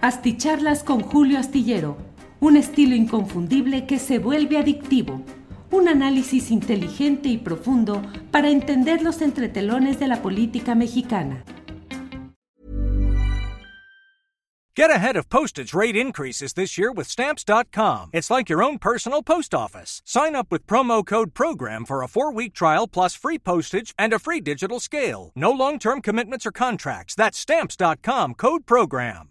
Asticharlas con Julio Astillero, un estilo inconfundible que se vuelve adictivo. Un análisis inteligente y profundo para entender los entretelones de la política mexicana. Get ahead of postage rate increases this year with stamps.com. It's like your own personal post office. Sign up with promo code PROGRAM for a four week trial plus free postage and a free digital scale. No long term commitments or contracts. That's stamps.com code PROGRAM.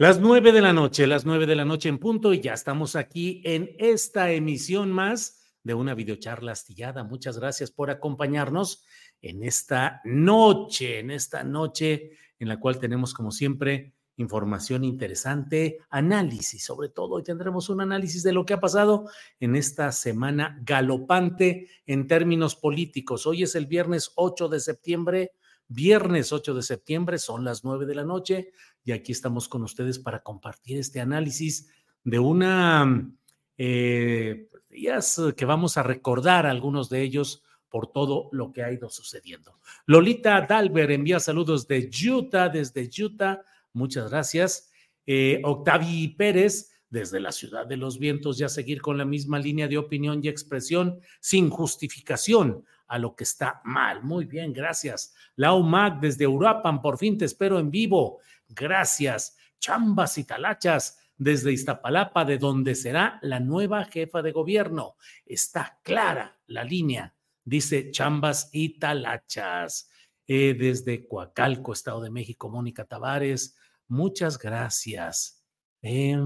Las nueve de la noche, las nueve de la noche en punto, y ya estamos aquí en esta emisión más de una videocharla astillada. Muchas gracias por acompañarnos en esta noche, en esta noche en la cual tenemos, como siempre, información interesante, análisis, sobre todo. Hoy tendremos un análisis de lo que ha pasado en esta semana galopante en términos políticos. Hoy es el viernes 8 de septiembre viernes 8 de septiembre, son las 9 de la noche y aquí estamos con ustedes para compartir este análisis de una eh, días que vamos a recordar algunos de ellos por todo lo que ha ido sucediendo. Lolita Dalber envía saludos de Utah, desde Utah, muchas gracias. Eh, Octavi Pérez, desde la ciudad de los vientos, ya seguir con la misma línea de opinión y expresión sin justificación a lo que está mal. Muy bien, gracias. Lau Mac desde Uruapan, por fin te espero en vivo. Gracias. Chambas y talachas desde Iztapalapa, de donde será la nueva jefa de gobierno. Está clara la línea, dice Chambas y talachas. Eh, desde Coacalco, Estado de México, Mónica Tavares, muchas gracias. Eh,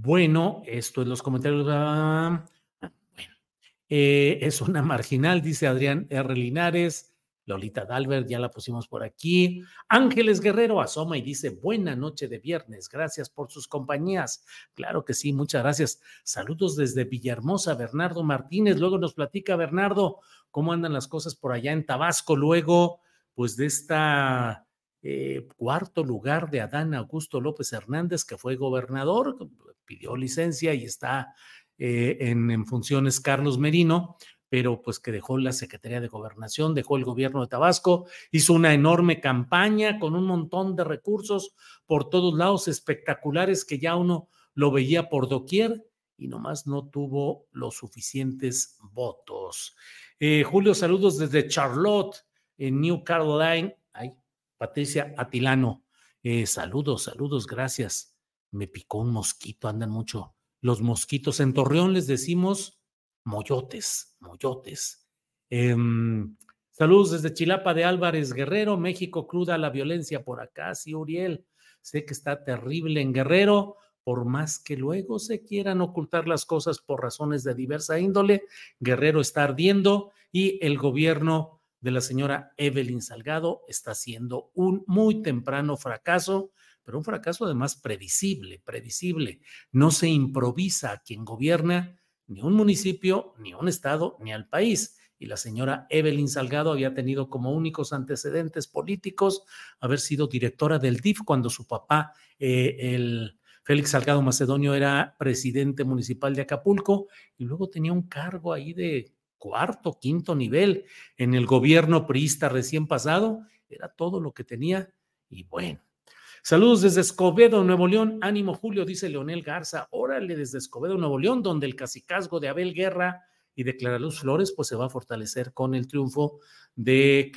bueno, esto es los comentarios. Ah, bueno, eh, es una marginal, dice Adrián R. Linares. Lolita Dalbert, ya la pusimos por aquí. Ángeles Guerrero asoma y dice, buena noche de viernes, gracias por sus compañías. Claro que sí, muchas gracias. Saludos desde Villahermosa, Bernardo Martínez. Luego nos platica Bernardo cómo andan las cosas por allá en Tabasco. Luego, pues de esta eh, cuarto lugar de Adán Augusto López Hernández, que fue gobernador, pidió licencia y está eh, en, funciones Carlos Merino, pero pues que dejó la Secretaría de Gobernación, dejó el gobierno de Tabasco, hizo una enorme campaña con un montón de recursos por todos lados espectaculares que ya uno lo veía por doquier y nomás no tuvo los suficientes votos. Eh, Julio, saludos desde Charlotte, en New Carolina. Ay, Patricia Atilano. Eh, saludos, saludos, gracias. Me picó un mosquito, andan mucho. Los mosquitos en Torreón les decimos moyotes, moyotes. Em, saludos desde Chilapa de Álvarez Guerrero, México, cruda la violencia por acá, sí, Uriel. Sé que está terrible en Guerrero, por más que luego se quieran ocultar las cosas por razones de diversa índole, Guerrero está ardiendo y el gobierno de la señora Evelyn Salgado está siendo un muy temprano fracaso, pero un fracaso además previsible, previsible. No se improvisa a quien gobierna ni un municipio, ni un estado, ni al país. Y la señora Evelyn Salgado había tenido como únicos antecedentes políticos haber sido directora del DIF cuando su papá, eh, el Félix Salgado Macedonio, era presidente municipal de Acapulco y luego tenía un cargo ahí de cuarto, quinto nivel en el gobierno priista recién pasado, era todo lo que tenía y bueno. Saludos desde Escobedo, Nuevo León. Ánimo, Julio, dice Leonel Garza. Órale, desde Escobedo, Nuevo León, donde el cacicazgo de Abel Guerra y de Clara Luz Flores, pues se va a fortalecer con el triunfo de,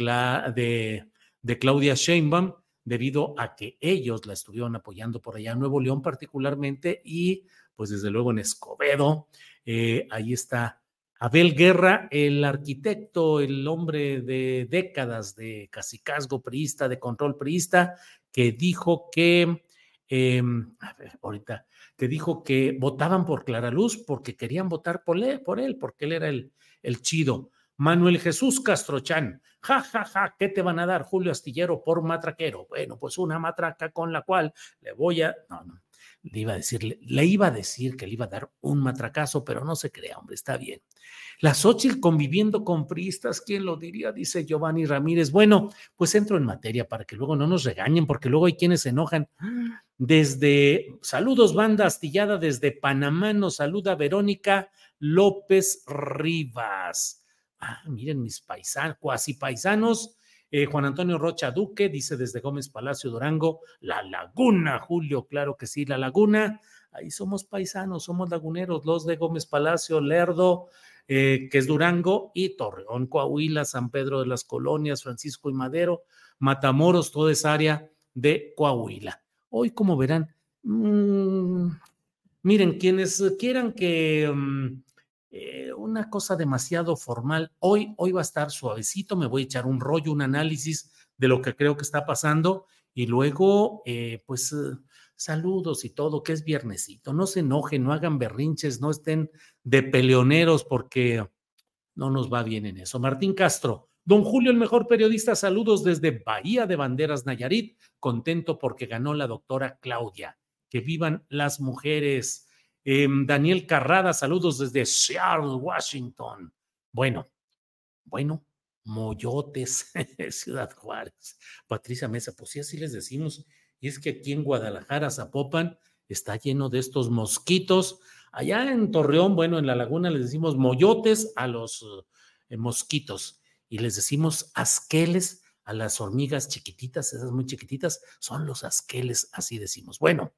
de, de Claudia Sheinbaum, debido a que ellos la estuvieron apoyando por allá Nuevo León particularmente y pues desde luego en Escobedo, eh, ahí está Abel Guerra, el arquitecto, el hombre de décadas de casicazgo priista, de control priista, que dijo que Em, a ver, ahorita te dijo que votaban por Clara Luz porque querían votar por él, por él porque él era el, el chido. Manuel Jesús Castrochan, ja, ja, ja, ¿qué te van a dar, Julio Astillero, por matraquero? Bueno, pues una matraca con la cual le voy a. No, le iba a decir, le, iba a decir que le iba a dar un matracazo, pero no se crea, hombre, está bien. La Xochitl conviviendo con priistas, ¿quién lo diría? Dice Giovanni Ramírez. Bueno, pues entro en materia para que luego no nos regañen, porque luego hay quienes se enojan. Desde, saludos, banda astillada, desde Panamá nos saluda Verónica López Rivas. Ah, miren mis paisanos, cuasi paisanos. Eh, Juan Antonio Rocha Duque dice desde Gómez Palacio Durango, La Laguna, Julio, claro que sí, La Laguna. Ahí somos paisanos, somos laguneros, los de Gómez Palacio, Lerdo, eh, que es Durango, y Torreón, Coahuila, San Pedro de las Colonias, Francisco y Madero, Matamoros, toda esa área de Coahuila. Hoy, como verán, mmm, miren, quienes quieran que mm, eh, una cosa demasiado formal, hoy, hoy va a estar suavecito, me voy a echar un rollo, un análisis de lo que creo que está pasando y luego, eh, pues, eh, saludos y todo, que es viernesito. No se enojen, no hagan berrinches, no estén de peleoneros porque no nos va bien en eso. Martín Castro, don Julio, el mejor periodista, saludos desde Bahía de Banderas, Nayarit, contento porque ganó la doctora Claudia. Que vivan las mujeres. Em, Daniel Carrada, saludos desde Seattle, Washington. Bueno, bueno, Moyotes, Ciudad Juárez. Patricia Mesa, pues sí, así les decimos. Y es que aquí en Guadalajara, Zapopan, está lleno de estos mosquitos. Allá en Torreón, bueno, en la laguna les decimos moyotes a los eh, mosquitos y les decimos asqueles a las hormigas chiquititas, esas muy chiquititas, son los asqueles, así decimos. Bueno,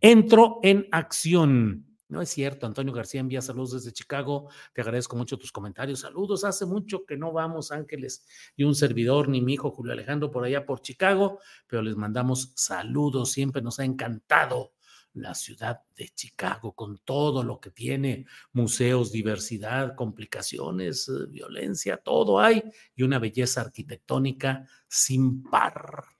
entro en acción. No es cierto, Antonio García envía saludos desde Chicago. Te agradezco mucho tus comentarios. Saludos, hace mucho que no vamos, Ángeles, y un servidor, ni mi hijo Julio Alejandro por allá por Chicago, pero les mandamos saludos. Siempre nos ha encantado la ciudad de Chicago con todo lo que tiene, museos, diversidad, complicaciones, eh, violencia, todo hay y una belleza arquitectónica sin par.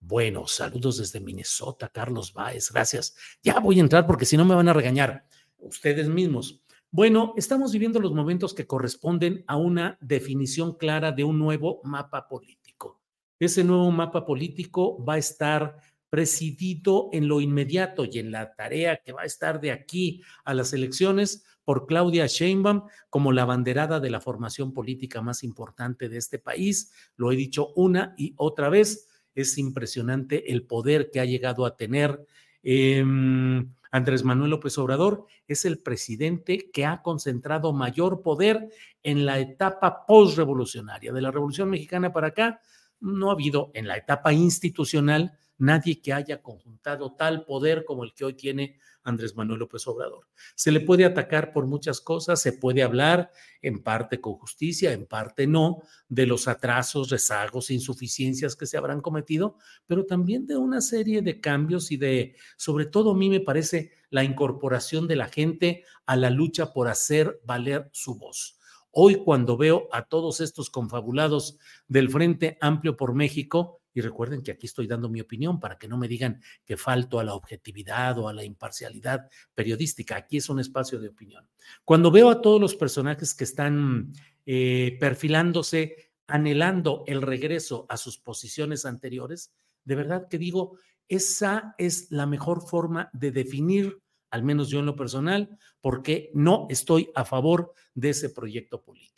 Bueno, saludos desde Minnesota, Carlos Báez, gracias. Ya voy a entrar porque si no me van a regañar ustedes mismos. Bueno, estamos viviendo los momentos que corresponden a una definición clara de un nuevo mapa político. Ese nuevo mapa político va a estar presidido en lo inmediato y en la tarea que va a estar de aquí a las elecciones por Claudia Sheinbaum como la banderada de la formación política más importante de este país. Lo he dicho una y otra vez es impresionante el poder que ha llegado a tener em, Andrés Manuel López Obrador. Es el presidente que ha concentrado mayor poder en la etapa postrevolucionaria. De la Revolución Mexicana para acá, no ha habido en la etapa institucional nadie que haya conjuntado tal poder como el que hoy tiene Andrés Manuel López Obrador. Se le puede atacar por muchas cosas, se puede hablar en parte con justicia, en parte no, de los atrasos, rezagos, insuficiencias que se habrán cometido, pero también de una serie de cambios y de, sobre todo a mí me parece, la incorporación de la gente a la lucha por hacer valer su voz. Hoy cuando veo a todos estos confabulados del Frente Amplio por México, y recuerden que aquí estoy dando mi opinión para que no me digan que falto a la objetividad o a la imparcialidad periodística. Aquí es un espacio de opinión. Cuando veo a todos los personajes que están eh, perfilándose, anhelando el regreso a sus posiciones anteriores, de verdad que digo, esa es la mejor forma de definir, al menos yo en lo personal, porque no estoy a favor de ese proyecto político.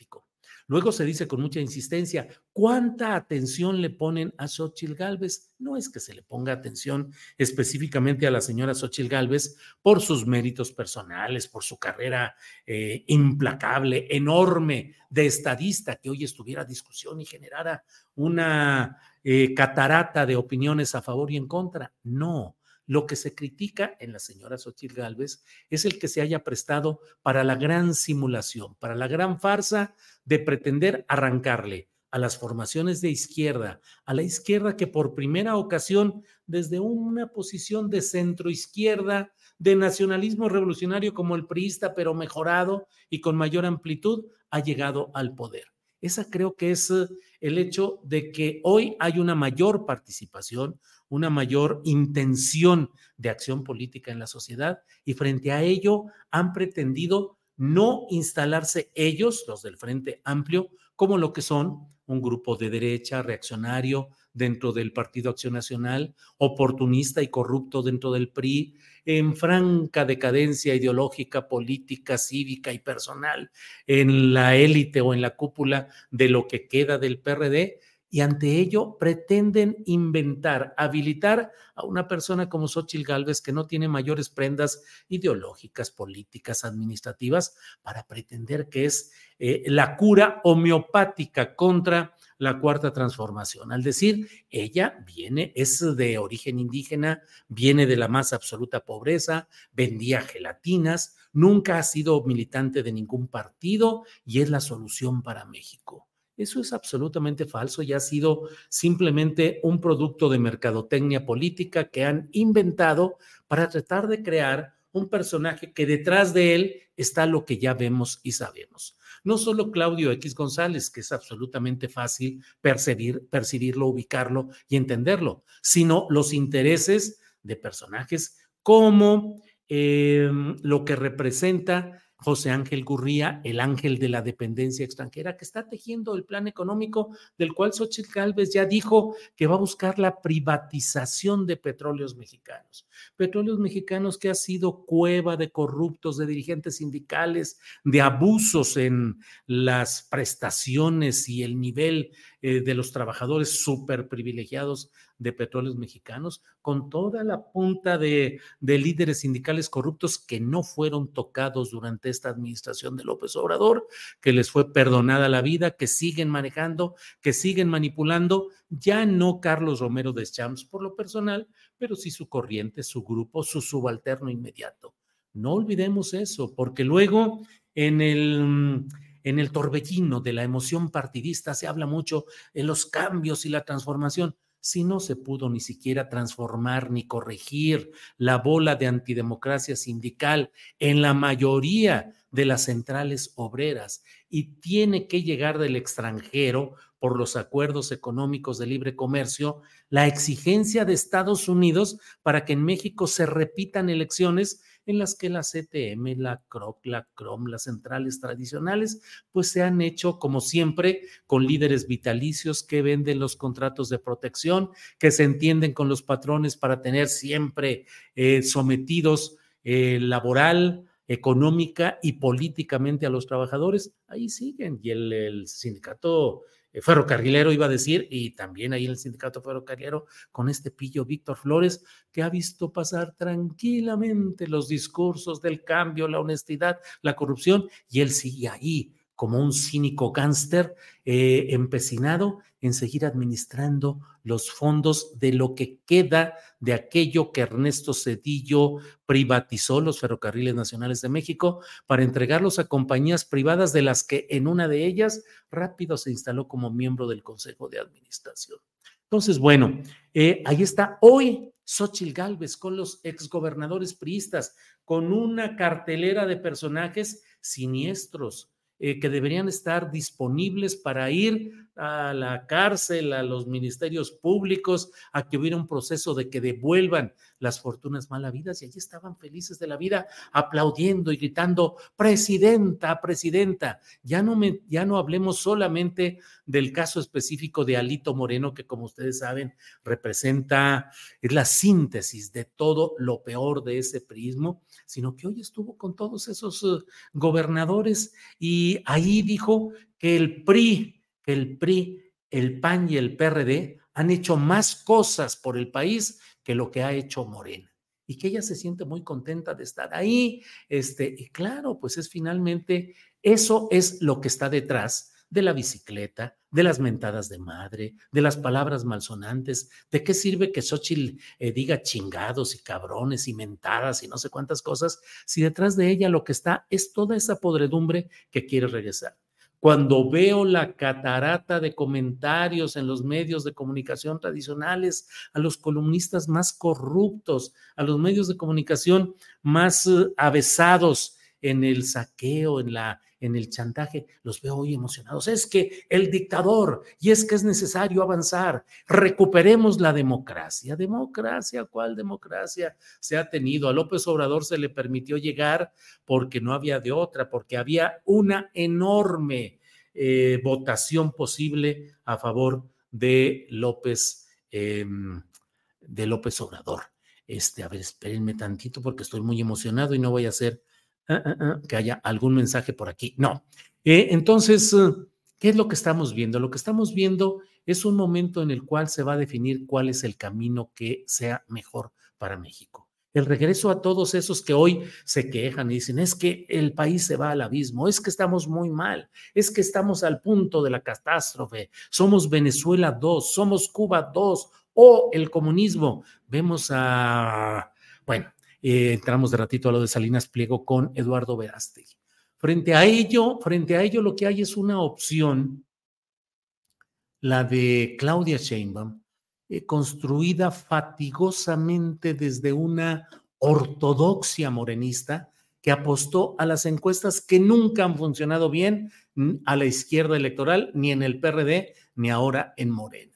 Luego se dice con mucha insistencia, ¿cuánta atención le ponen a Xochitl Galvez? No es que se le ponga atención específicamente a la señora Xochitl Galvez por sus méritos personales, por su carrera eh, implacable, enorme de estadista que hoy estuviera discusión y generara una eh, catarata de opiniones a favor y en contra. No, lo que se critica en la señora Xochitl Gálvez es el que se haya prestado para la gran simulación, para la gran farsa de pretender arrancarle a las formaciones de izquierda, a la izquierda que por primera ocasión, desde una posición de centro izquierda, de nacionalismo revolucionario como el priista, pero mejorado y con mayor amplitud, ha llegado al poder. Esa creo que es eh, el hecho de que hoy hay una mayor participación, una mayor intención de acción política en la sociedad y frente a ello han pretendido no instalarse ellos, los del Frente Amplio, como lo que son un grupo de derecha reaccionario dentro del Partido Acción Nacional, oportunista y corrupto dentro del PRI, en franca decadencia ideológica, política, cívica y personal en la élite o en la cúpula de lo que queda del PRD, y ante ello pretenden inventar, habilitar a una persona como Xochitl Gálvez que no tiene mayores prendas ideológicas, políticas, administrativas, para pretender que es eh, la cura homeopática contra la cuarta transformación. Al decir, ella viene, es de origen indígena, viene de la más absoluta pobreza, vendía gelatinas, nunca ha sido militante de ningún partido y es la solución para México. Eso es absolutamente falso y ha sido simplemente un producto de mercadotecnia política que han inventado para tratar de crear un personaje que detrás de él está lo que ya vemos y sabemos. No solo Claudio X González, que es absolutamente fácil percibir, percibirlo, ubicarlo y entenderlo, sino los intereses de personajes como eh, lo que representa José Ángel Gurría, el ángel de la dependencia extranjera, que está tejiendo el plan económico del cual Xochitl Gálvez ya dijo que va a buscar la privatización de petróleos mexicanos. Petróleos mexicanos que ha sido cueva de corruptos, de dirigentes sindicales, de abusos en las prestaciones y el nivel eh, de los trabajadores súper privilegiados de petróleos mexicanos, con toda la punta de, de, líderes sindicales corruptos que no fueron tocados durante esta administración de López Obrador, que les fue perdonada la vida, que siguen manejando, que siguen manipulando, ya no Carlos Romero de Champs por lo personal, pero sí su corriente, su grupo, su subalterno inmediato. No olvidemos eso, porque luego en el en el torbellino de la emoción partidista se habla mucho de los cambios y la transformación. Si no se pudo ni siquiera transformar ni corregir la bola de antidemocracia sindical en la mayoría de las centrales obreras y tiene que llegar del extranjero por los acuerdos económicos de libre comercio, la exigencia de Estados Unidos para que en México se repitan elecciones en las que la CTM, la CROC, la CROM, las centrales tradicionales, pues se han hecho, como siempre, con líderes vitalicios que venden los contratos de protección, que se entienden con los patrones para tener siempre eh, sometidos eh, laboral, económica y políticamente a los trabajadores, ahí siguen. Y el sindicato eh, ferrocarrilero iba a decir, y también ahí el sindicato ferrocarrilero con este pillo Víctor Flores, que ha visto pasar tranquilamente los discursos del cambio, la honestidad, la corrupción, y él sigue ahí como un cínico gánster eh, empecinado en seguir administrando los fondos de lo que queda de aquello que Ernesto Cedillo privatizó, los ferrocarriles nacionales de México, para entregarlos a compañías privadas de las que en una de ellas rápido se instaló como miembro del Consejo de Administración. Entonces, bueno, eh, ahí está hoy Xochil Gálvez con los exgobernadores priistas, con una cartelera de personajes siniestros, eh, que deberían estar disponibles para ir a la cárcel, a los ministerios públicos, a que hubiera un proceso de que devuelvan las fortunas mal habidas y allí estaban felices de la vida, aplaudiendo y gritando, presidenta, presidenta. Ya no, me, ya no hablemos solamente del caso específico de Alito Moreno, que como ustedes saben, representa, es la síntesis de todo lo peor de ese prismo, sino que hoy estuvo con todos esos uh, gobernadores y ahí dijo que el PRI, el PRI, el PAN y el PRD han hecho más cosas por el país que lo que ha hecho Morena y que ella se siente muy contenta de estar ahí. Este, y claro, pues es finalmente, eso es lo que está detrás de la bicicleta, de las mentadas de madre, de las palabras malsonantes. ¿De qué sirve que Xochitl eh, diga chingados y cabrones y mentadas y no sé cuántas cosas si detrás de ella lo que está es toda esa podredumbre que quiere regresar? Cuando veo la catarata de comentarios en los medios de comunicación tradicionales, a los columnistas más corruptos, a los medios de comunicación más eh, avesados en el saqueo, en la en el chantaje, los veo hoy emocionados. Es que el dictador, y es que es necesario avanzar, recuperemos la democracia. ¿Democracia? ¿Cuál democracia se ha tenido? A López Obrador se le permitió llegar porque no había de otra, porque había una enorme eh, votación posible a favor de López, em, de López Obrador. Este, a ver, espérenme tantito porque estoy muy emocionado y no voy a hacer Ah, ah, ah, que haya algún mensaje por aquí. No. Eh, entonces, ¿qué es lo que estamos viendo? Lo que estamos viendo es un momento en el cual se va a definir cuál es el camino que sea mejor para México. El regreso a todos esos que hoy se quejan y dicen, es que el país se va al abismo, es que estamos muy mal, es que estamos al punto de la catástrofe, somos Venezuela 2, somos Cuba 2 o el comunismo. Vemos a, bueno, eh, entramos de ratito a lo de Salinas Pliego con Eduardo Verástegui. Frente a ello, frente a ello, lo que hay es una opción, la de Claudia Sheinbaum, eh, construida fatigosamente desde una ortodoxia morenista que apostó a las encuestas que nunca han funcionado bien a la izquierda electoral, ni en el PRD, ni ahora en Morena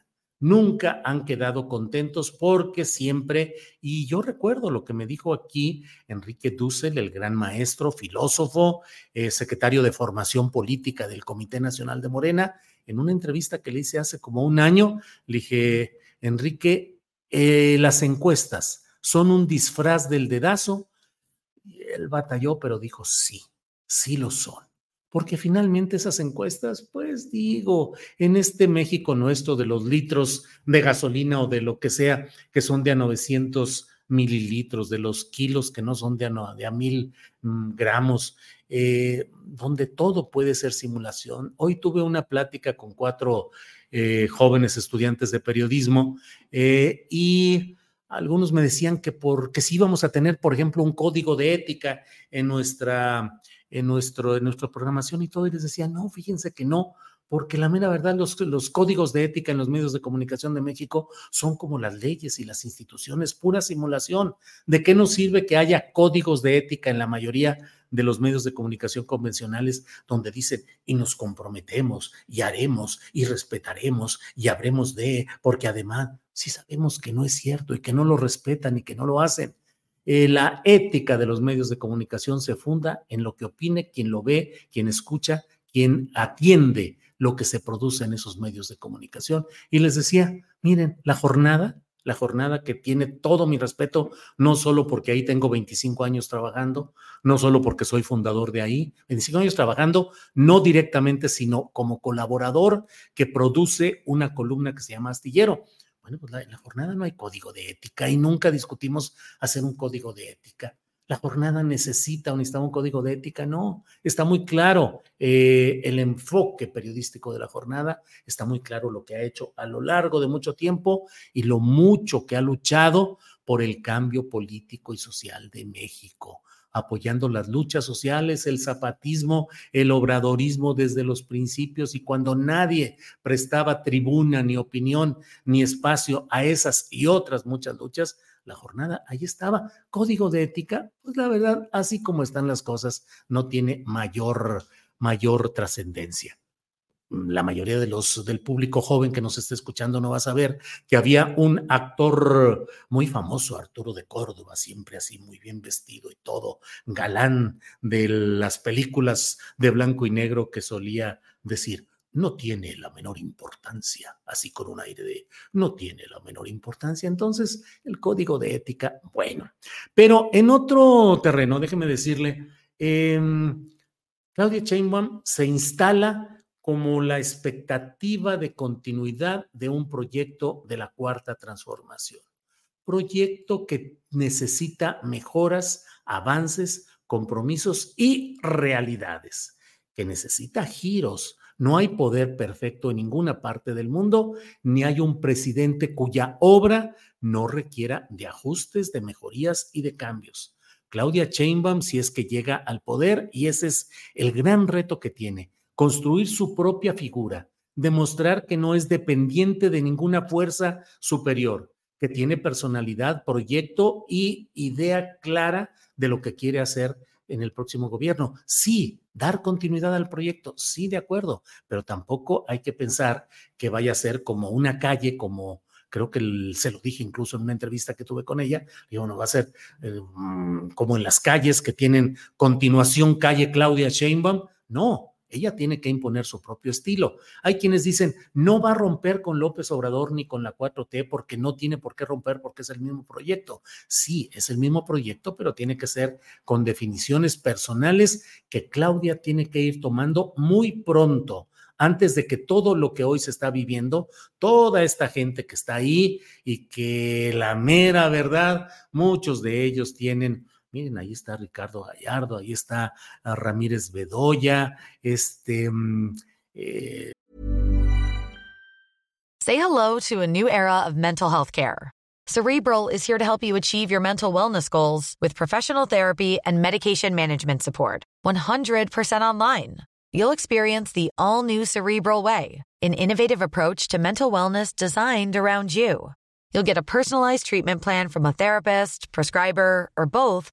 nunca han quedado contentos porque siempre, y yo recuerdo lo que me dijo aquí Enrique Dussel, el gran maestro, filósofo, eh, secretario de formación política del Comité Nacional de Morena, en una entrevista que le hice hace como un año, le dije, Enrique, eh, las encuestas son un disfraz del dedazo. Y él batalló, pero dijo, sí, sí lo son porque finalmente esas encuestas, pues digo, en este México nuestro de los litros de gasolina o de lo que sea, que son de a 900 mililitros, de los kilos que no son de a, de a mil mm, gramos, eh, donde todo puede ser simulación. Hoy tuve una plática con cuatro eh, jóvenes estudiantes de periodismo eh, y algunos me decían que, porque si íbamos a tener, por ejemplo, un código de ética en nuestra en, nuestro, en nuestra programación y todo, y les decía, no, fíjense que no, porque la mera verdad, los, los códigos de ética en los medios de comunicación de México son como las leyes y las instituciones, pura simulación. ¿De qué nos sirve que haya códigos de ética en la mayoría de los medios de comunicación convencionales donde dicen y nos comprometemos y haremos y respetaremos y habremos de, porque además si sabemos que no es cierto y que no lo respetan y que no lo hacen. Eh, la ética de los medios de comunicación se funda en lo que opine quien lo ve, quien escucha, quien atiende lo que se produce en esos medios de comunicación. Y les decía, miren, la jornada, la jornada que tiene todo mi respeto, no solo porque ahí tengo 25 años trabajando, no solo porque soy fundador de ahí, 25 años trabajando, no directamente, sino como colaborador que produce una columna que se llama Astillero. Bueno, pues en la jornada no hay código de ética y nunca discutimos hacer un código de ética. La jornada necesita o necesita un código de ética, no, está muy claro eh, el enfoque periodístico de la jornada, está muy claro lo que ha hecho a lo largo de mucho tiempo y lo mucho que ha luchado por el cambio político y social de México apoyando las luchas sociales, el zapatismo, el obradorismo desde los principios y cuando nadie prestaba tribuna, ni opinión, ni espacio a esas y otras muchas luchas, la jornada ahí estaba. Código de ética, pues la verdad, así como están las cosas, no tiene mayor, mayor trascendencia la mayoría de los del público joven que nos esté escuchando no va a saber que había un actor muy famoso, Arturo de Córdoba, siempre así muy bien vestido y todo, galán de las películas de blanco y negro que solía decir, no tiene la menor importancia, así con un aire de no tiene la menor importancia. Entonces, el código de ética, bueno, pero en otro terreno, déjeme decirle, em, Claudia Sheinbaum se instala como la expectativa de continuidad de un proyecto de la cuarta transformación. Proyecto que necesita mejoras, avances, compromisos y realidades, que necesita giros. No hay poder perfecto en ninguna parte del mundo, ni hay un presidente cuya obra no requiera de ajustes, de mejorías y de cambios. Claudia Sheinbaum, si es que llega al poder, y ese es el gran reto que tiene, construir su propia figura, demostrar que no es dependiente de ninguna fuerza superior, que tiene personalidad, proyecto y idea clara de lo que quiere hacer en el próximo gobierno. Sí, dar continuidad al proyecto, sí, de acuerdo, pero tampoco hay que pensar que vaya a ser como una calle, como creo que se lo dije incluso en una entrevista que tuve con ella, digo, no va a ser eh, mm, como en las calles que tienen continuación calle Claudia Sheinbaum, no, ella tiene que imponer su propio estilo. Hay quienes dicen, no va a romper con López Obrador ni con la 4T porque no tiene por qué romper porque es el mismo proyecto. Sí, es el mismo proyecto, pero tiene que ser con definiciones personales que Claudia tiene que ir tomando muy pronto antes de que todo lo que hoy se está viviendo, toda esta gente que está ahí y que la mera verdad, muchos de ellos tienen Miren, ahí está Ricardo Gallardo, ahí está ah, Ramírez Bedoya, este. Mm, eh. Say hello to a new era of mental health care. Cerebral is here to help you achieve your mental wellness goals with professional therapy and medication management support. 100% online. You'll experience the all new Cerebral Way, an innovative approach to mental wellness designed around you. You'll get a personalized treatment plan from a therapist, prescriber, or both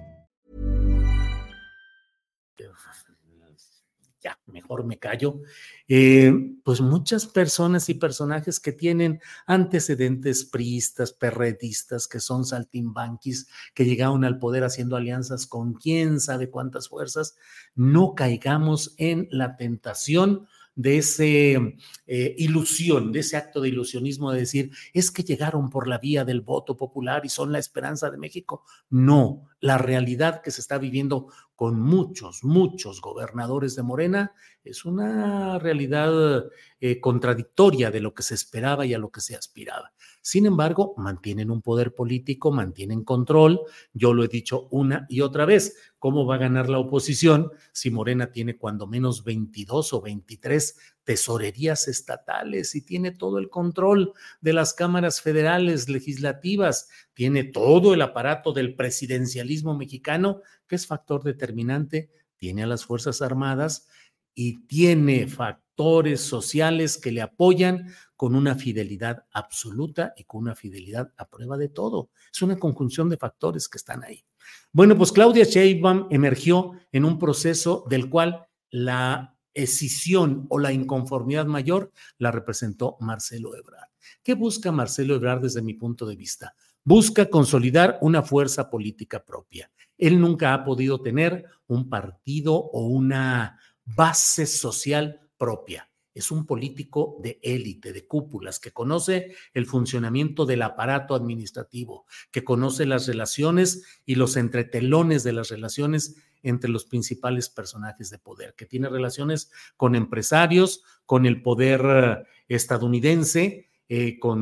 Mejor me callo. Eh, pues muchas personas y personajes que tienen antecedentes priistas, perredistas, que son saltimbanquis, que llegaron al poder haciendo alianzas con quién sabe cuántas fuerzas, no caigamos en la tentación de ese eh, ilusión, de ese acto de ilusionismo de decir, es que llegaron por la vía del voto popular y son la esperanza de México. No, la realidad que se está viviendo con muchos, muchos gobernadores de Morena es una realidad eh, contradictoria de lo que se esperaba y a lo que se aspiraba. Sin embargo, mantienen un poder político, mantienen control. Yo lo he dicho una y otra vez. ¿Cómo va a ganar la oposición si Morena tiene cuando menos 22 o 23 tesorerías estatales y tiene todo el control de las cámaras federales legislativas? Tiene todo el aparato del presidencialismo mexicano, que es factor determinante. Tiene a las Fuerzas Armadas y tiene factores sociales que le apoyan con una fidelidad absoluta y con una fidelidad a prueba de todo. Es una conjunción de factores que están ahí. Bueno, pues Claudia Sheinbaum emergió en un proceso del cual la escisión o la inconformidad mayor la representó Marcelo Ebrard. ¿Qué busca Marcelo Ebrard desde mi punto de vista? Busca consolidar una fuerza política propia. Él nunca ha podido tener un partido o una base social propia. Es un político de élite, de cúpulas, que conoce el funcionamiento del aparato administrativo, que conoce las relaciones y los entretelones de las relaciones entre los principales personajes de poder, que tiene relaciones con empresarios, con el poder eh, estadounidense, eh, con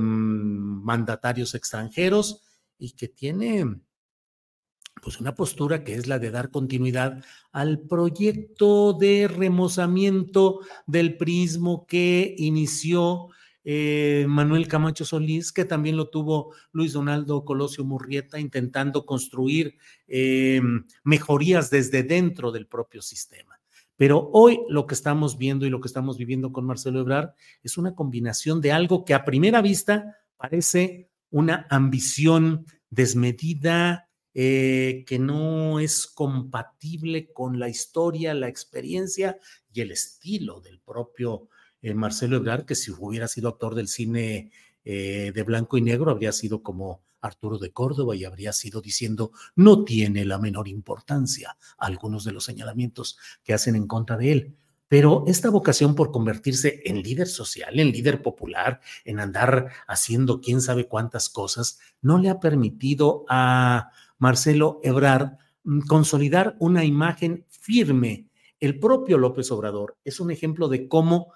mandatarios extranjeros y que tiene pues una postura que es la de dar continuidad al proyecto de remozamiento del prismo que inició eh, Manuel Camacho Solís, que también lo tuvo Luis Donaldo Colosio Murrieta, intentando construir eh, mejorías desde dentro del propio sistema. Pero hoy lo que estamos viendo y lo que estamos viviendo con Marcelo Ebrard es una combinación de algo que a primera vista parece una ambición desmedida, eh, que no es compatible con la historia, la experiencia y el estilo del propio eh, Marcelo Ebrard, que si hubiera sido actor del cine eh, de blanco y negro habría sido como Arturo de Córdoba y habría sido diciendo no tiene la menor importancia algunos de los señalamientos que hacen en contra de él. Pero esta vocación por convertirse en líder social, en líder popular, en andar haciendo quién sabe cuántas cosas, no le ha permitido a Marcelo Ebrard mm, consolidar una imagen firme. El propio López Obrador es un ejemplo de cómo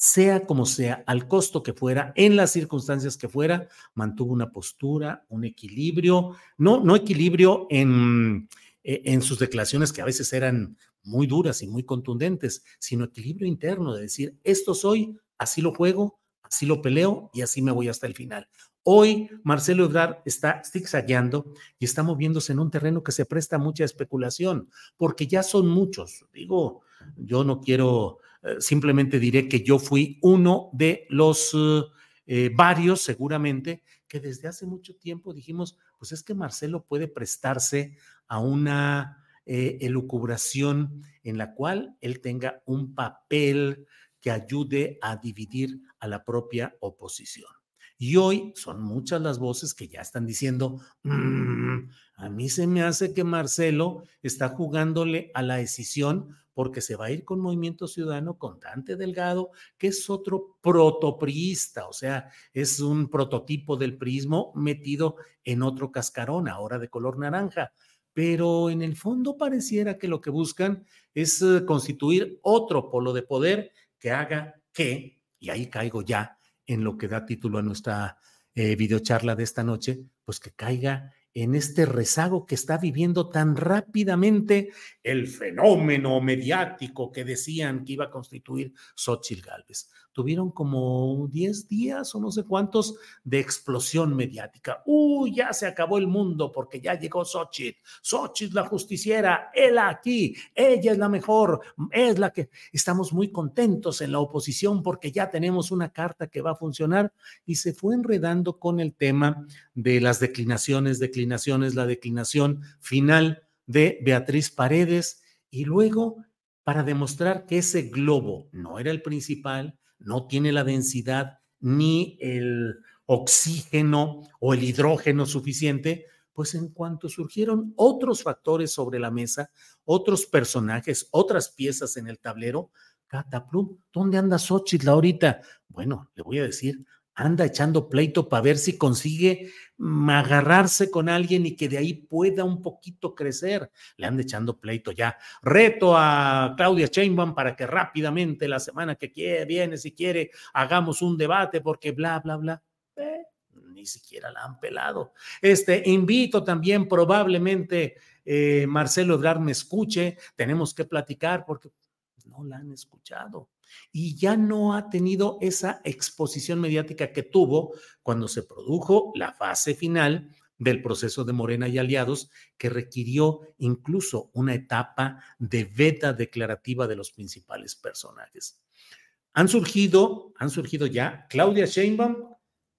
sea como sea, al costo que fuera, en las circunstancias que fuera, mantuvo una postura, un equilibrio, no, no equilibrio en, eh, en sus declaraciones que a veces eran muy duras y muy contundentes, sino equilibrio interno de decir, esto soy, así lo juego, así lo peleo y así me voy hasta el final. Hoy Marcelo Ebrard está zigzagueando y está moviéndose en un terreno que se presta mucha especulación, porque ya son muchos. Digo, yo no quiero eh, simplemente diré que yo fui uno de los eh, varios, seguramente, que desde hace mucho tiempo dijimos, pues es que Marcelo puede prestarse a una eh, elucubración en la cual él tenga un papel que ayude a dividir a la propia oposición. Y hoy son muchas las voces que ya están diciendo, mm, a mí se me hace que Marcelo está jugándole a la decisión porque se va a ir con Movimiento Ciudadano con Dante Delgado, que es otro protopriista, o sea, es un prototipo del prismo metido en otro cascarón, ahora de color naranja. Pero en el fondo pareciera que lo que buscan es eh, constituir otro polo de poder que haga que, y ahí caigo ya, en lo que da título a nuestra eh, videocharla de esta noche, pues que caiga en este rezago que está viviendo tan rápidamente el fenómeno mediático que decían que iba a constituir Xochitl Gálvez tuvieron como 10 días o no sé cuántos de explosión mediática. Uy, ya se acabó el mundo porque ya llegó Xochitl. Xochitl la justiciera, él aquí, ella es la mejor, es la que estamos muy contentos en la oposición porque ya tenemos una carta que va a funcionar y se fue enredando con el tema de las declinaciones, declinaciones, la declinación final de Beatriz Paredes y luego para demostrar que ese globo no era el principal, no tiene la densidad ni el oxígeno o el hidrógeno suficiente, pues en cuanto surgieron otros factores sobre la mesa, otros personajes, otras piezas en el tablero, Cataplum, ¿dónde anda Xochitl ahorita? Bueno, le voy a decir, anda echando pleito para ver si consigue agarrarse con alguien y que de ahí pueda un poquito crecer. Le anda echando pleito ya. Reto a Claudia Sheinbaum para que rápidamente la semana que quiere, viene, si quiere, hagamos un debate porque bla, bla, bla. Eh, ni siquiera la han pelado. Este, invito también probablemente eh, Marcelo Ebrard me escuche, tenemos que platicar porque no la han escuchado y ya no ha tenido esa exposición mediática que tuvo cuando se produjo la fase final del proceso de Morena y aliados, que requirió incluso una etapa de veta declarativa de los principales personajes. Han surgido, han surgido ya Claudia Sheinbaum,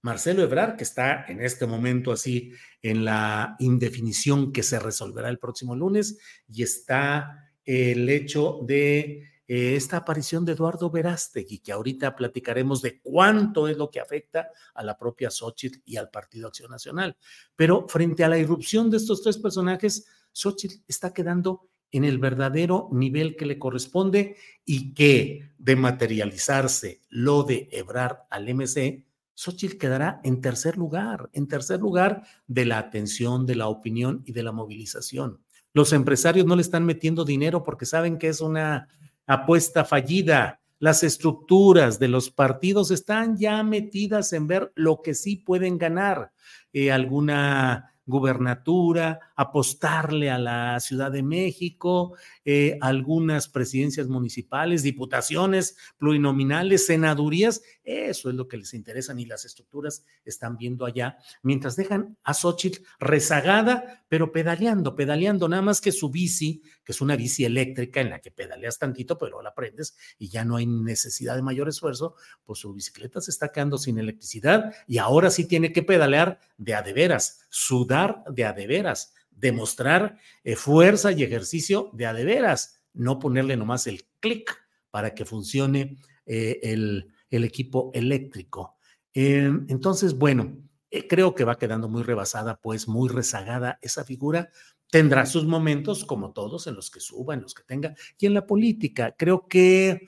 Marcelo Ebrard, que está en este momento así en la indefinición que se resolverá el próximo lunes, y está el hecho de eh, esta aparición de Eduardo Verástegui, que ahorita platicaremos de cuánto es lo que afecta a la propia Xochitl y al Partido Acción Nacional. Pero frente a la irrupción de estos tres personajes, Xochitl está quedando en el verdadero nivel que le corresponde y que de materializarse lo de Ebrar al MC, Xochitl quedará en tercer lugar, en tercer lugar de la atención, de la opinión y de la movilización. Los empresarios no le están metiendo dinero porque saben que es una apuesta fallida. Las estructuras de los partidos están ya metidas en ver lo que sí pueden ganar. Eh, alguna gubernatura, apostarle a la Ciudad de México, eh, algunas presidencias municipales, diputaciones plurinominales, senadurías, eso es lo que les interesa y las estructuras están viendo allá, mientras dejan a Xochitl rezagada, pero pedaleando, pedaleando, nada más que su bici, que es una bici eléctrica en la que pedaleas tantito, pero la prendes y ya no hay necesidad de mayor esfuerzo, pues su bicicleta se está quedando sin electricidad y ahora sí tiene que pedalear de a de veras, sudar de a de veras demostrar eh, fuerza y ejercicio de a de veras, no ponerle nomás el clic para que funcione eh, el, equipo eléctrico. Em, entonces, bueno, eh, creo que va quedando muy rebasada, pues muy rezagada esa figura. Tendrá sus momentos, como todos, en los que suba, en los que tenga. Y en la política, creo que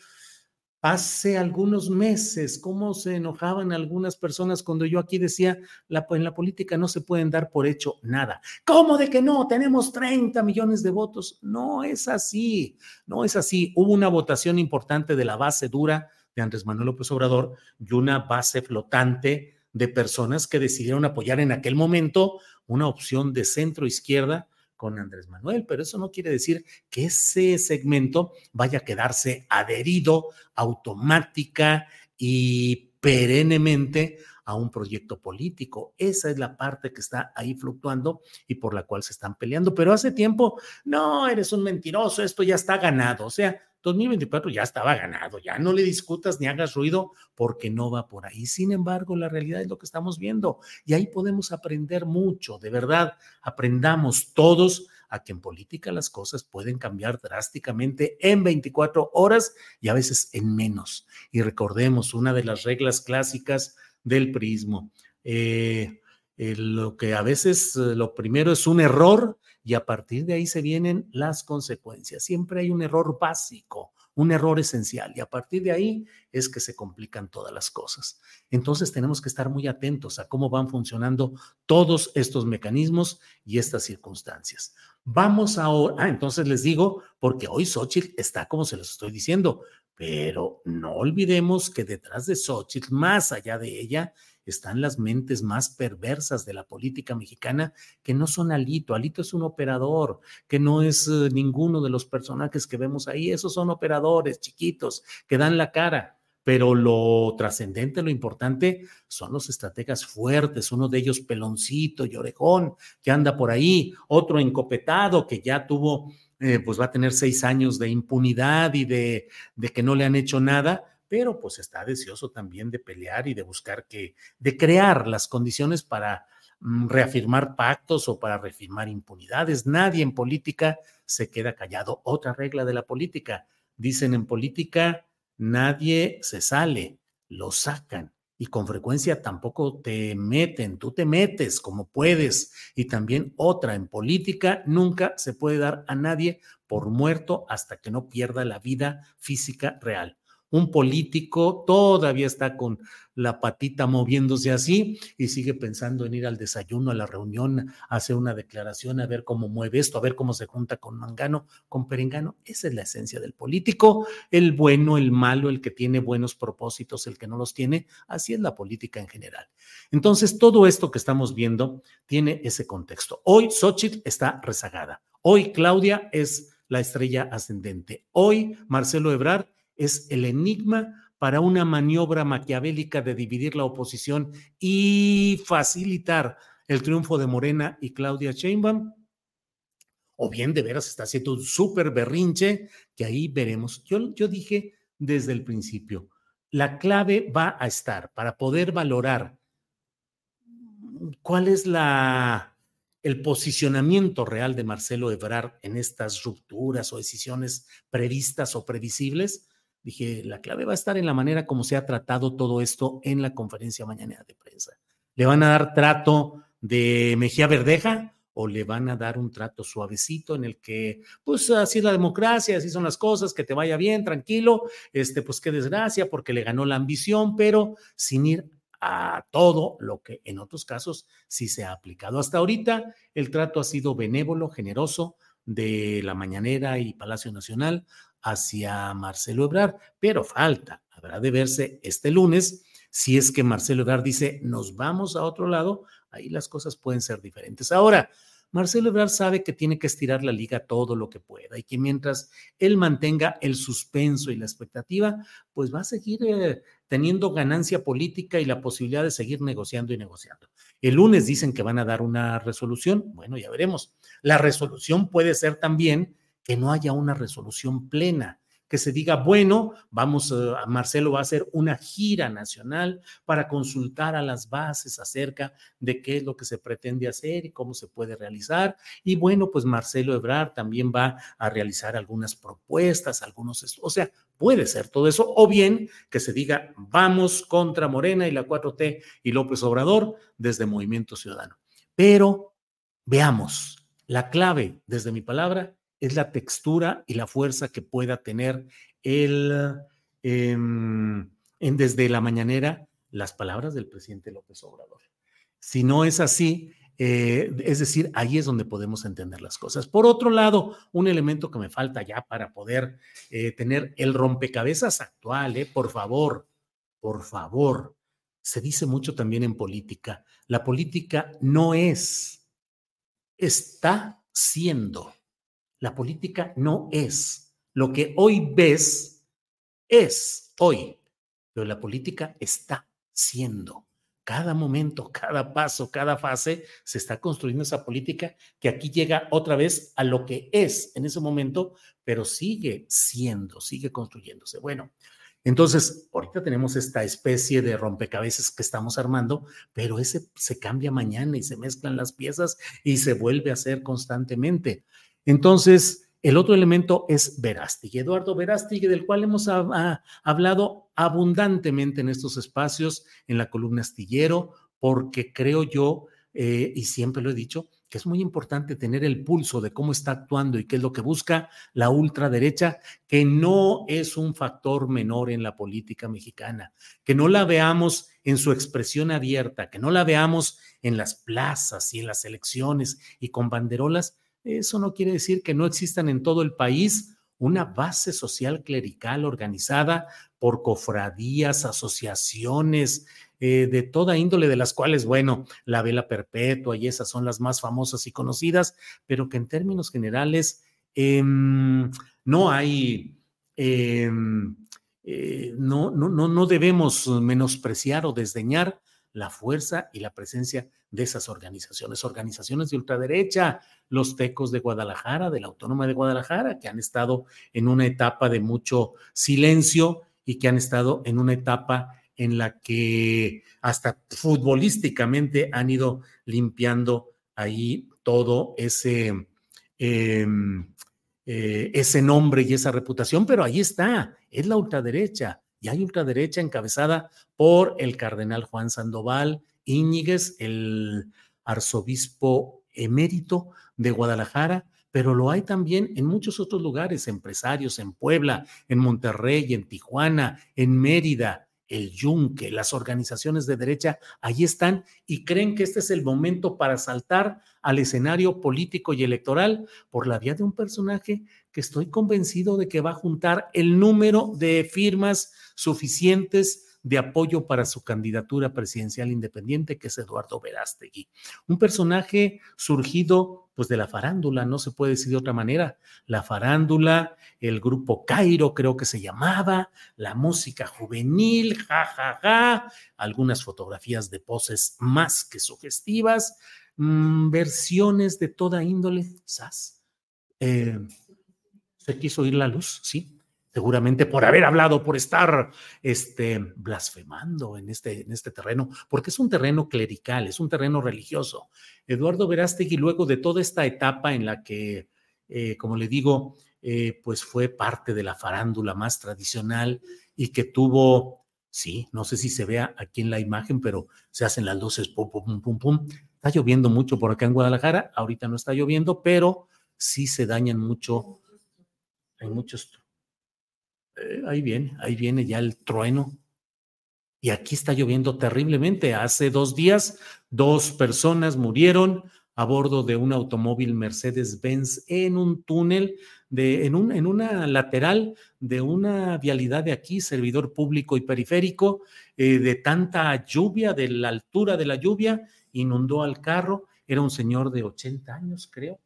hace algunos meses, cómo se enojaban algunas personas cuando yo aquí decía, en la política no se pueden dar por hecho nada. ¿Cómo de que no? Tenemos 30 millones de votos. No es así, no es así. Hubo una votación importante de la base dura de Andrés Manuel López Obrador y una base flotante de personas que decidieron apoyar en aquel momento una opción de centro izquierda con Andrés Manuel, pero eso no quiere decir que ese segmento vaya a quedarse adherido automática y perennemente a un proyecto político. Esa es la parte que está ahí fluctuando y por la cual se están peleando. Pero hace tiempo, no, eres un mentiroso, esto ya está ganado. O sea, 2024 ya estaba ganado, ya no le discutas ni hagas ruido porque no va por ahí. Sin embargo, la realidad es lo que estamos viendo y ahí podemos aprender mucho, de verdad, aprendamos todos a que en política las cosas pueden cambiar drásticamente en 24 horas y a veces en menos. Y recordemos una de las reglas clásicas del prismo. Eh, lo que a veces eh, lo primero es un error y a partir de ahí se vienen las consecuencias. Siempre hay un error básico, un error esencial y a partir de ahí es que se complican todas las cosas. Entonces tenemos que estar muy atentos a cómo van funcionando todos estos mecanismos y estas circunstancias. Vamos ahora, ah, entonces les digo, porque hoy Xochitl está como se los estoy diciendo, pero no olvidemos que detrás de Xochitl, más allá de ella, están las mentes más perversas de la política mexicana, que no son Alito. Alito es un operador, que no es eh, ninguno de los personajes que vemos ahí. Esos son operadores chiquitos que dan la cara. Pero lo trascendente, lo importante, son los estrategas fuertes, uno de ellos peloncito y orejón, que anda por ahí, otro encopetado, que ya tuvo, eh, pues va a tener seis años de impunidad y de, de que no le han hecho nada, pero pues está deseoso también de pelear y de buscar que, de crear las condiciones para mm, reafirmar pactos o para reafirmar impunidades. Nadie en política se queda callado. Otra regla de la política. Dicen en política, nadie se sale, lo sacan. Y con frecuencia tampoco te meten, tú te metes como puedes. Y también otra, en política nunca se puede dar a nadie por muerto hasta que no pierda la vida física real un político todavía está con la patita moviéndose así y sigue pensando en ir al desayuno, a la reunión, a hacer una declaración, a ver cómo mueve esto, a ver cómo se junta con Mangano, con Perengano. Esa es la esencia del político, el bueno, el malo, el que tiene buenos propósitos, el que no los tiene. Así es la política en general. Entonces, todo esto que estamos viendo tiene ese contexto. Hoy Xochitl está rezagada. Hoy Claudia es la estrella ascendente. Hoy Marcelo Ebrard es el enigma para una maniobra maquiavélica de dividir la oposición y facilitar el triunfo de Morena y Claudia Sheinbaum, o bien de veras está haciendo un súper berrinche que ahí veremos. Yo, yo dije desde el principio, la clave va a estar para poder valorar cuál es la, el posicionamiento real de Marcelo Ebrard en estas rupturas o decisiones previstas o previsibles, Dije, la clave va a estar en la manera como se ha tratado todo esto en la conferencia mañana de prensa. ¿Le van a dar trato de Mejía Verdeja o le van a dar un trato suavecito en el que, pues así es la democracia, así son las cosas, que te vaya bien, tranquilo, este, pues qué desgracia porque le ganó la ambición, pero sin ir a todo lo que en otros casos sí se ha aplicado. Hasta ahorita el trato ha sido benévolo, generoso de la Mañanera y Palacio Nacional hacia Marcelo Ebrard, pero falta, habrá de verse este lunes. Si es que Marcelo Ebrard dice, nos vamos a otro lado, ahí las cosas pueden ser diferentes. Ahora, Marcelo Ebrard sabe que tiene que estirar la liga todo lo que pueda y que mientras él mantenga el suspenso y la expectativa, pues va a seguir eh, teniendo ganancia política y la posibilidad de seguir negociando y negociando. El lunes dicen que van a dar una resolución, bueno, ya veremos. La resolución puede ser también que no haya una resolución plena, que se diga, bueno, vamos, eh, Marcelo va a hacer una gira nacional para consultar a las bases acerca de qué es lo que se pretende hacer y cómo se puede realizar. Y bueno, pues Marcelo Ebrard también va a realizar algunas propuestas, algunos, o sea, puede ser todo eso, o bien que se diga, vamos contra Morena y la 4T y López Obrador desde Movimiento Ciudadano. Pero veamos, la clave, desde mi palabra, es la textura y la fuerza que pueda tener el, em, en, desde la mañanera las palabras del presidente López Obrador. Si no es así, eh, es decir, ahí es donde podemos entender las cosas. Por otro lado, un elemento que me falta ya para poder eh, tener el rompecabezas actual, eh, por favor, por favor, se dice mucho también en política, la política no es, está siendo. La política no es. Lo que hoy ves es hoy, pero la política está siendo. Cada momento, cada paso, cada fase se está construyendo esa política que aquí llega otra vez a lo que es en ese momento, pero sigue siendo, sigue construyéndose. Bueno, entonces, ahorita tenemos esta especie de rompecabezas que estamos armando, pero ese se cambia mañana y se mezclan las piezas y se vuelve a hacer constantemente. Entonces, el otro elemento es Verástig, Eduardo Verástig, del cual hemos hablado abundantemente en estos espacios, en la columna astillero, porque creo yo, eh, y siempre lo he dicho, que es muy importante tener el pulso de cómo está actuando y qué es lo que busca la ultraderecha, que no es un factor menor en la política mexicana, que no la veamos en su expresión abierta, que no la veamos en las plazas y en las elecciones y con banderolas, eso no quiere decir que no existan en todo el país una base social clerical organizada por cofradías, asociaciones, eh, de toda índole, de las cuales, bueno, la vela perpetua y esas son las más famosas y conocidas, pero que en términos generales em, no hay, em, eh, no, no, no, no debemos menospreciar o desdeñar la fuerza y la presencia de esas organizaciones, organizaciones de ultraderecha, los tecos de Guadalajara, de la Autónoma de Guadalajara, que han estado en una etapa de mucho silencio y que han estado en una etapa en la que hasta futbolísticamente han ido limpiando ahí todo ese, em, eh, ese nombre y esa reputación, pero ahí está, es la ultraderecha y hay ultraderecha encabezada por el cardenal Juan Sandoval Íñiguez, el arzobispo emérito de Guadalajara, pero lo hay también en muchos otros lugares, empresarios, en Puebla, en Monterrey, en Tijuana, en Mérida, el Yunque, las organizaciones de derecha, ahí están y creen que este es el momento para saltar al escenario político y electoral por la vía de un personaje que estoy convencido de que va a juntar el número de firmas suficientes de apoyo para su candidatura presidencial independiente, que es Eduardo Verástegui. Un personaje surgido pues de la farándula, no se puede decir de otra manera. La farándula, el grupo Cairo creo que se llamaba, la música juvenil, jajaja, ja, ja, algunas fotografías de poses más que sugestivas, mm, versiones de toda índole, ¿sas? Eh, se quiso ir la luz, sí, seguramente por haber hablado, por estar este, blasfemando en este, en este terreno, porque es un terreno clerical, es un terreno religioso. Eduardo Verástegui, luego de toda esta etapa en la que, eh, como le digo, eh, pues fue parte de la farándula más tradicional y que tuvo, sí, no sé si se vea aquí en la imagen, pero se hacen las luces, pum, pum, pum, pum. Está lloviendo mucho por acá en Guadalajara, ahorita no está lloviendo, pero sí se dañan mucho, hay muchos eh, ahí viene, ahí viene ya el trueno. Y aquí está lloviendo terriblemente. Hace dos días, dos personas murieron a bordo de un automóvil Mercedes-Benz en un túnel, de, en, un, en una lateral de una vialidad de aquí, servidor público y periférico, eh, de tanta lluvia, de la altura de la lluvia, inundó al carro. Era un señor de 80 años, creo,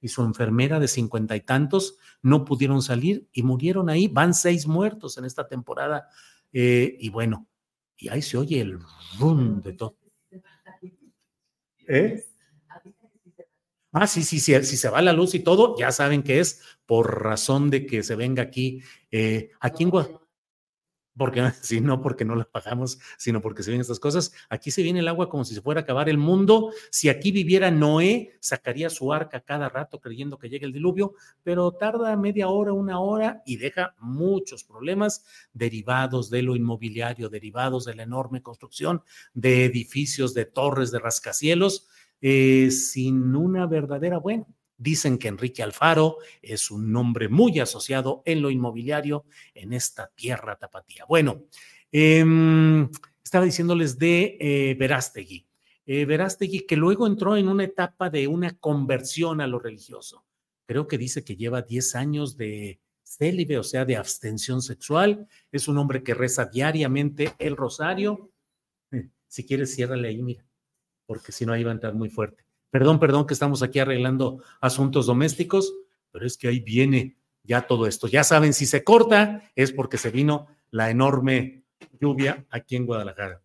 y su enfermera de cincuenta y tantos no pudieron salir y murieron ahí. Van seis muertos en esta temporada. Eh, y bueno, y ahí se oye el rum de todo. ¿Eh? Ah, sí, sí, sí, si se va la luz y todo, ya saben que es por razón de que se venga aquí, eh, aquí en Guadalajara porque si no porque no las pagamos, sino porque se vienen estas cosas. Aquí se viene el agua como si se fuera a acabar el mundo. Si aquí viviera Noé, sacaría su arca cada rato creyendo que llegue el diluvio, pero tarda media hora, una hora y deja muchos problemas derivados de lo inmobiliario, derivados de la enorme construcción de edificios, de torres, de rascacielos, eh, sin una verdadera, bueno, Dicen que Enrique Alfaro es un nombre muy asociado en lo inmobiliario en esta tierra tapatía. Bueno, em, estaba diciéndoles de eh, Verástegui. Eh, Verástegui que luego entró en una etapa de una conversión a lo religioso. Creo que dice que lleva 10 años de célibe, o sea, de abstención sexual. Es un hombre que reza diariamente el rosario. Eh, si quieres, ciérrale ahí, mira, porque si no, ahí va a entrar muy fuerte. Perdón, perdón que estamos aquí arreglando asuntos domésticos, pero es que ahí viene ya todo esto. Ya saben, si se corta es porque se vino la enorme lluvia aquí en Guadalajara.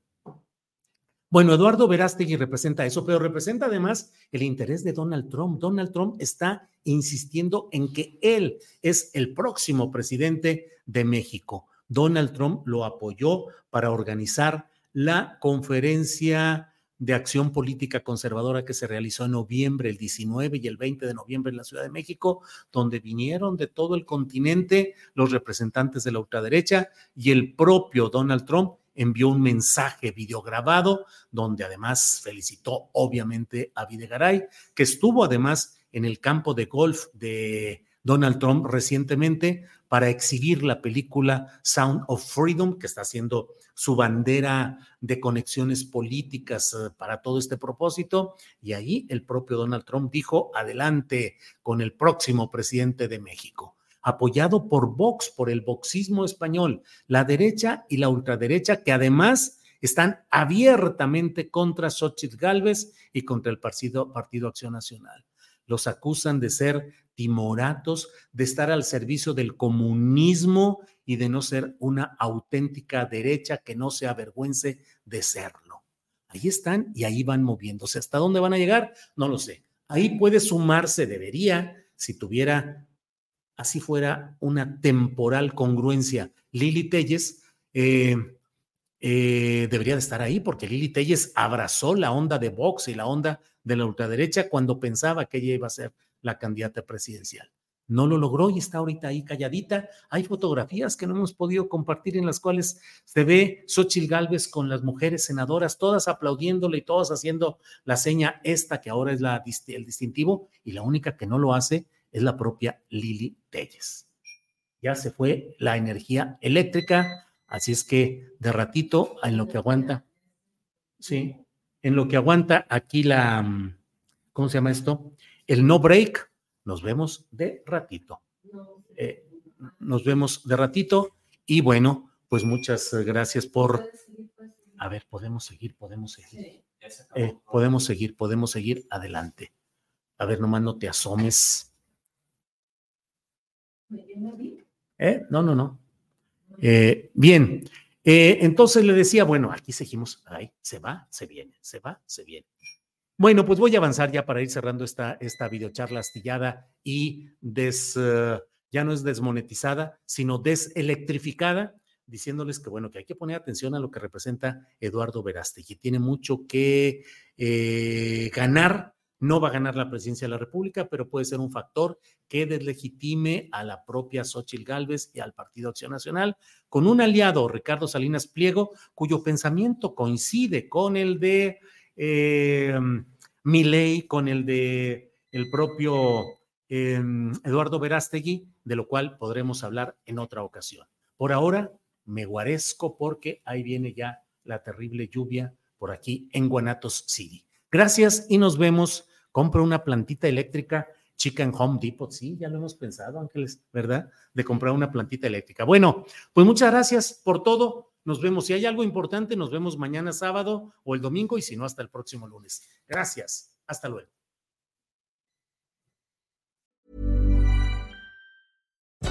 Bueno, Eduardo Verástegui representa eso, pero representa además el interés de Donald Trump. Donald Trump está insistiendo en que él es el próximo presidente de México. Donald Trump lo apoyó para organizar la conferencia de acción política conservadora que se realizó en noviembre, el 19 y el 20 de noviembre en la Ciudad de México, donde vinieron de todo el continente los representantes de la ultraderecha y el propio Donald Trump envió un mensaje videograbado donde además felicitó obviamente a Videgaray, que estuvo además en el campo de golf de Donald Trump recientemente para exhibir la película Sound of Freedom, que está haciendo su bandera de conexiones políticas eh, para todo este propósito. Y ahí el propio Donald Trump dijo, adelante con el próximo presidente de México apoyado por Vox, por el boxismo español, la derecha y la ultraderecha, que además están abiertamente contra Xochitl Gálvez y contra el Partido, Partido Acción Nacional. Los acusan de ser timoratos, de estar al servicio del comunismo y de no ser una auténtica derecha que no se avergüence de serlo. Ahí están y ahí van moviéndose. ¿Hasta dónde van a llegar? No lo sé. Ahí puede sumarse, debería, si tuviera, así fuera, una temporal congruencia. Lili Telles eh, eh, debería de estar ahí porque Lili Telles abrazó la onda de Vox y la onda de la ultraderecha cuando pensaba que ella iba a ser la candidata presidencial. No lo logró y está ahorita ahí calladita. Hay fotografías que no hemos podido compartir en las cuales se ve Xochil Gálvez con las mujeres senadoras, todas aplaudiéndole y todas haciendo la seña esta que ahora es la, el distintivo y la única que no lo hace es la propia Lili Telles. Ya se fue la energía eléctrica, así es que de ratito, en lo que aguanta, sí, en lo que aguanta aquí la, ¿cómo se llama esto? El no break, nos vemos de ratito. Eh, nos vemos de ratito y bueno, pues muchas gracias por... A ver, podemos seguir, podemos seguir. Eh, podemos seguir, podemos seguir adelante. A ver, nomás no te asomes. ¿Eh? No, no, no. Eh, bien, entonces le decía, bueno, aquí seguimos, ahí, se va, se viene, se va, se viene. Bueno, pues voy a avanzar ya para ir cerrando esta, esta videocharla astillada y des, eh, ya no es desmonetizada, sino deselectrificada, diciéndoles que bueno, que hay que poner atención a lo que representa Eduardo Verástegui. Tiene mucho que eh, ganar, no va a ganar la presidencia de la República, pero puede ser un factor que deslegitime a la propia Xochitl Gálvez y al Partido Acción Nacional, con un aliado, Ricardo Salinas Pliego, cuyo pensamiento coincide con el de eh, ley con el de el propio em, Eduardo Verástegui, de lo cual podremos hablar en otra ocasión. Por ahora me guarezco porque ahí viene ya la terrible lluvia por aquí en Guanatos City. Gracias y nos vemos. Compra una plantita eléctrica chica en Home Depot. Sí, ya lo hemos pensado, Ángeles, ¿verdad? De comprar una plantita eléctrica. Bueno, pues muchas gracias por todo. Nos vemos. Si hay algo importante, nos vemos mañana sábado o el domingo y si no, hasta el próximo lunes. Gracias. Hasta luego.